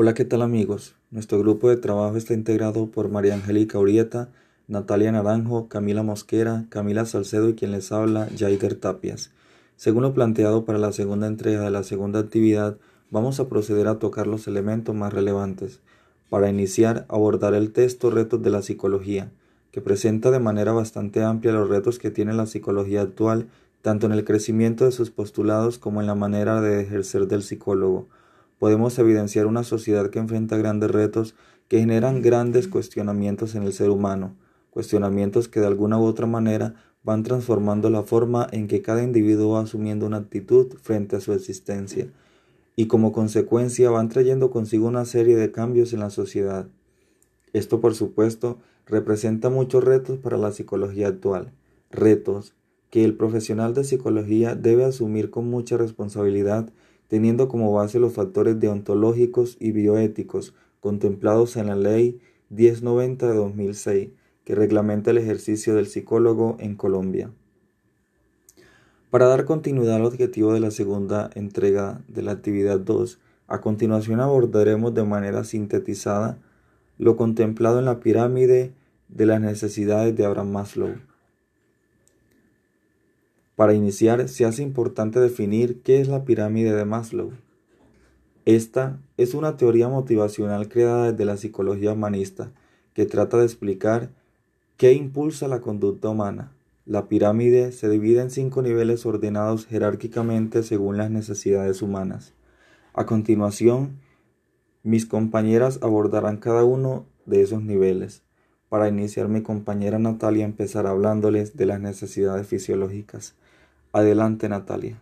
Hola, ¿qué tal amigos? Nuestro grupo de trabajo está integrado por María Angélica Urieta, Natalia Naranjo, Camila Mosquera, Camila Salcedo y quien les habla, Jaiger Tapias. Según lo planteado para la segunda entrega de la segunda actividad, vamos a proceder a tocar los elementos más relevantes. Para iniciar, abordar el texto Retos de la Psicología, que presenta de manera bastante amplia los retos que tiene la psicología actual, tanto en el crecimiento de sus postulados como en la manera de ejercer del psicólogo podemos evidenciar una sociedad que enfrenta grandes retos que generan grandes cuestionamientos en el ser humano, cuestionamientos que de alguna u otra manera van transformando la forma en que cada individuo va asumiendo una actitud frente a su existencia, y como consecuencia van trayendo consigo una serie de cambios en la sociedad. Esto, por supuesto, representa muchos retos para la psicología actual, retos que el profesional de psicología debe asumir con mucha responsabilidad teniendo como base los factores deontológicos y bioéticos contemplados en la Ley 1090 de 2006, que reglamenta el ejercicio del psicólogo en Colombia. Para dar continuidad al objetivo de la segunda entrega de la actividad 2, a continuación abordaremos de manera sintetizada lo contemplado en la pirámide de las necesidades de Abraham Maslow. Para iniciar, se hace importante definir qué es la pirámide de Maslow. Esta es una teoría motivacional creada desde la psicología humanista que trata de explicar qué impulsa la conducta humana. La pirámide se divide en cinco niveles ordenados jerárquicamente según las necesidades humanas. A continuación, mis compañeras abordarán cada uno de esos niveles. Para iniciar, mi compañera Natalia empezará hablándoles de las necesidades fisiológicas. Adelante, Natalia.